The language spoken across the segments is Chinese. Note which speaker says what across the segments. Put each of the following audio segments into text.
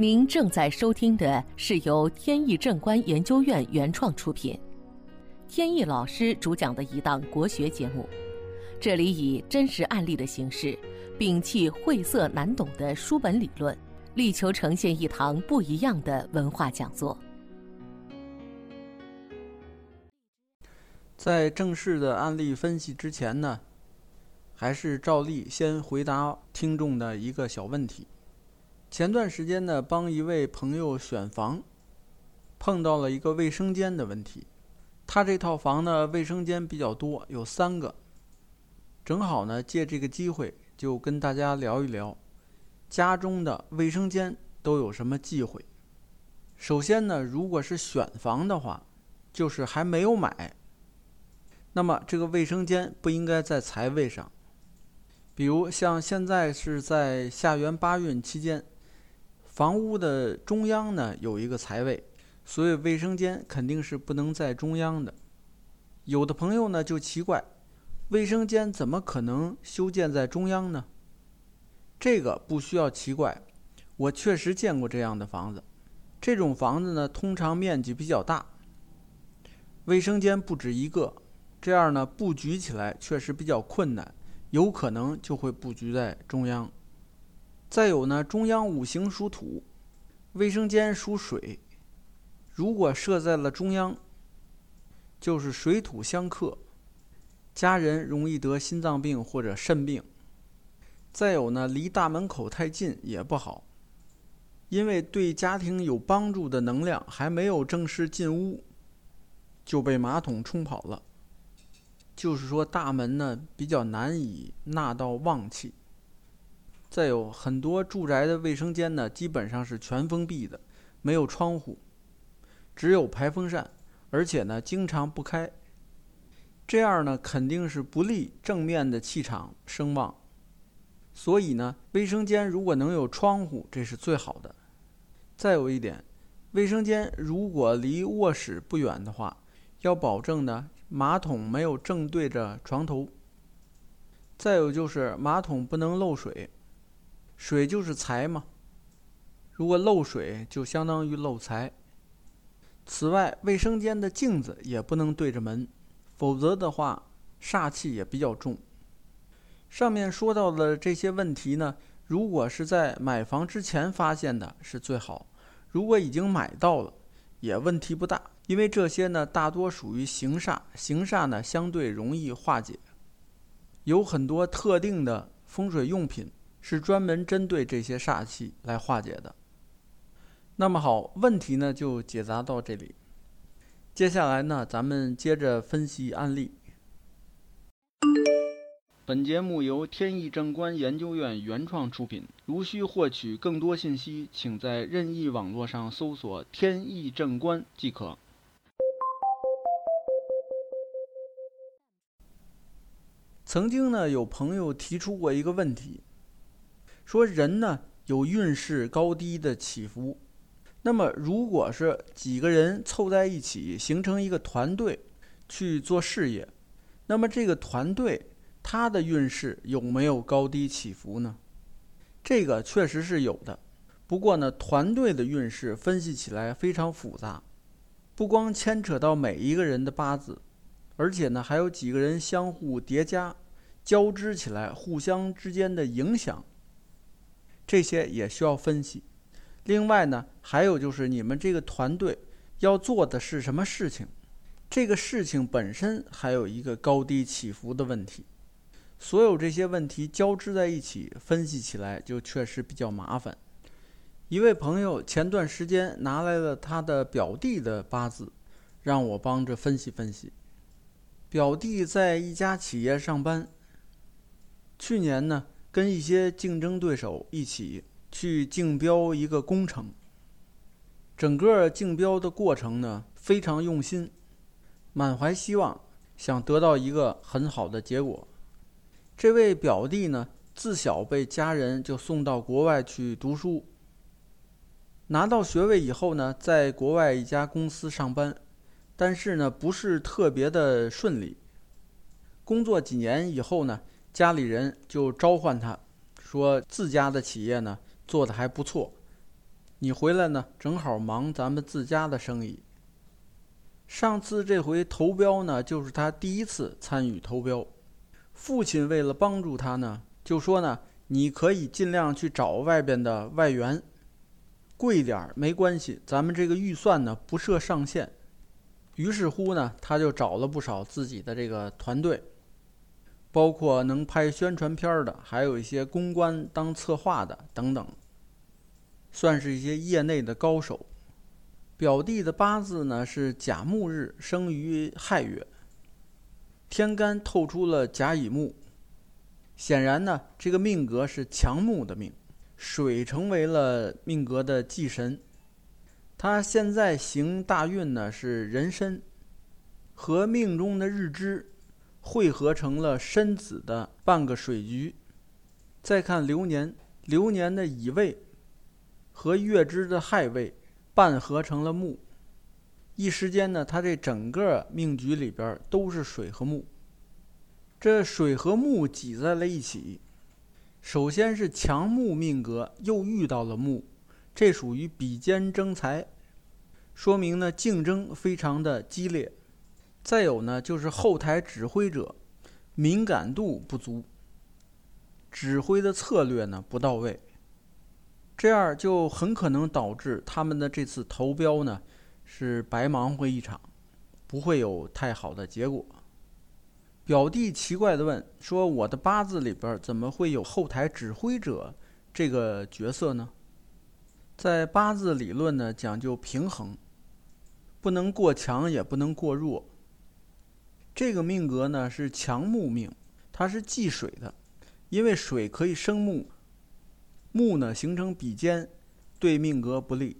Speaker 1: 您正在收听的是由天意正观研究院原创出品，天意老师主讲的一档国学节目。这里以真实案例的形式，摒弃晦涩难懂的书本理论，力求呈现一堂不一样的文化讲座。
Speaker 2: 在正式的案例分析之前呢，还是照例先回答听众的一个小问题。前段时间呢，帮一位朋友选房，碰到了一个卫生间的问题。他这套房呢，卫生间比较多，有三个。正好呢，借这个机会就跟大家聊一聊，家中的卫生间都有什么忌讳。首先呢，如果是选房的话，就是还没有买。那么这个卫生间不应该在财位上，比如像现在是在下元八运期间，房屋的中央呢有一个财位，所以卫生间肯定是不能在中央的。有的朋友呢就奇怪，卫生间怎么可能修建在中央呢？这个不需要奇怪，我确实见过这样的房子。这种房子呢通常面积比较大，卫生间不止一个。这样呢，布局起来确实比较困难，有可能就会布局在中央。再有呢，中央五行属土，卫生间属水，如果设在了中央，就是水土相克，家人容易得心脏病或者肾病。再有呢，离大门口太近也不好，因为对家庭有帮助的能量还没有正式进屋，就被马桶冲跑了。就是说，大门呢比较难以纳到旺气。再有很多住宅的卫生间呢，基本上是全封闭的，没有窗户，只有排风扇，而且呢经常不开。这样呢肯定是不利正面的气场声望。所以呢，卫生间如果能有窗户，这是最好的。再有一点，卫生间如果离卧室不远的话，要保证呢。马桶没有正对着床头。再有就是马桶不能漏水，水就是财嘛。如果漏水，就相当于漏财。此外，卫生间的镜子也不能对着门，否则的话煞气也比较重。上面说到的这些问题呢，如果是在买房之前发现的，是最好；如果已经买到了，也问题不大。因为这些呢，大多属于行煞，行煞呢相对容易化解。有很多特定的风水用品是专门针对这些煞气来化解的。那么好，问题呢就解答到这里。接下来呢，咱们接着分析案例。本节目由天意正观研究院原创出品。如需获取更多信息，请在任意网络上搜索“天意正观”即可。曾经呢，有朋友提出过一个问题，说人呢有运势高低的起伏，那么如果是几个人凑在一起形成一个团队去做事业，那么这个团队他的运势有没有高低起伏呢？这个确实是有的，不过呢，团队的运势分析起来非常复杂，不光牵扯到每一个人的八字。而且呢，还有几个人相互叠加、交织起来，互相之间的影响，这些也需要分析。另外呢，还有就是你们这个团队要做的是什么事情，这个事情本身还有一个高低起伏的问题。所有这些问题交织在一起，分析起来就确实比较麻烦。一位朋友前段时间拿来了他的表弟的八字，让我帮着分析分析。表弟在一家企业上班。去年呢，跟一些竞争对手一起去竞标一个工程。整个竞标的过程呢，非常用心，满怀希望，想得到一个很好的结果。这位表弟呢，自小被家人就送到国外去读书。拿到学位以后呢，在国外一家公司上班。但是呢，不是特别的顺利。工作几年以后呢，家里人就召唤他，说自家的企业呢做的还不错，你回来呢，正好忙咱们自家的生意。上次这回投标呢，就是他第一次参与投标。父亲为了帮助他呢，就说呢，你可以尽量去找外边的外援，贵点儿没关系，咱们这个预算呢不设上限。于是乎呢，他就找了不少自己的这个团队，包括能拍宣传片的，还有一些公关当策划的等等，算是一些业内的高手。表弟的八字呢是甲木日生于亥月，天干透出了甲乙木，显然呢这个命格是强木的命，水成为了命格的忌神。他现在行大运呢是壬申，和命中的日支汇合成了申子的半个水局。再看流年，流年的乙未和月支的亥未。半合成了木，一时间呢，他这整个命局里边都是水和木。这水和木挤在了一起，首先是强木命格，又遇到了木，这属于比肩争财，说明呢竞争非常的激烈。再有呢，就是后台指挥者敏感度不足，指挥的策略呢不到位。这样就很可能导致他们的这次投标呢是白忙活一场，不会有太好的结果。表弟奇怪地问：“说我的八字里边怎么会有后台指挥者这个角色呢？”在八字理论呢讲究平衡，不能过强也不能过弱。这个命格呢是强木命，它是忌水的，因为水可以生木。木呢形成比肩，对命格不利。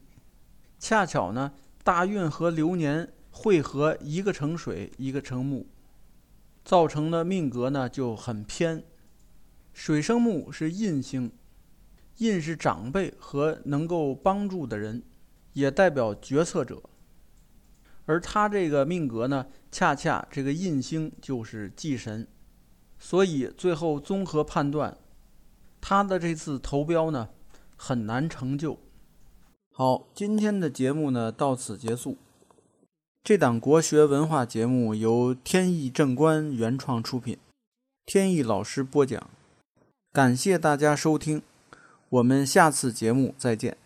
Speaker 2: 恰巧呢，大运和流年汇合，一个成水，一个成木，造成的命格呢就很偏。水生木是印星，印是长辈和能够帮助的人，也代表决策者。而他这个命格呢，恰恰这个印星就是忌神，所以最后综合判断。他的这次投标呢，很难成就。好，今天的节目呢到此结束。这档国学文化节目由天意正观原创出品，天意老师播讲。感谢大家收听，我们下次节目再见。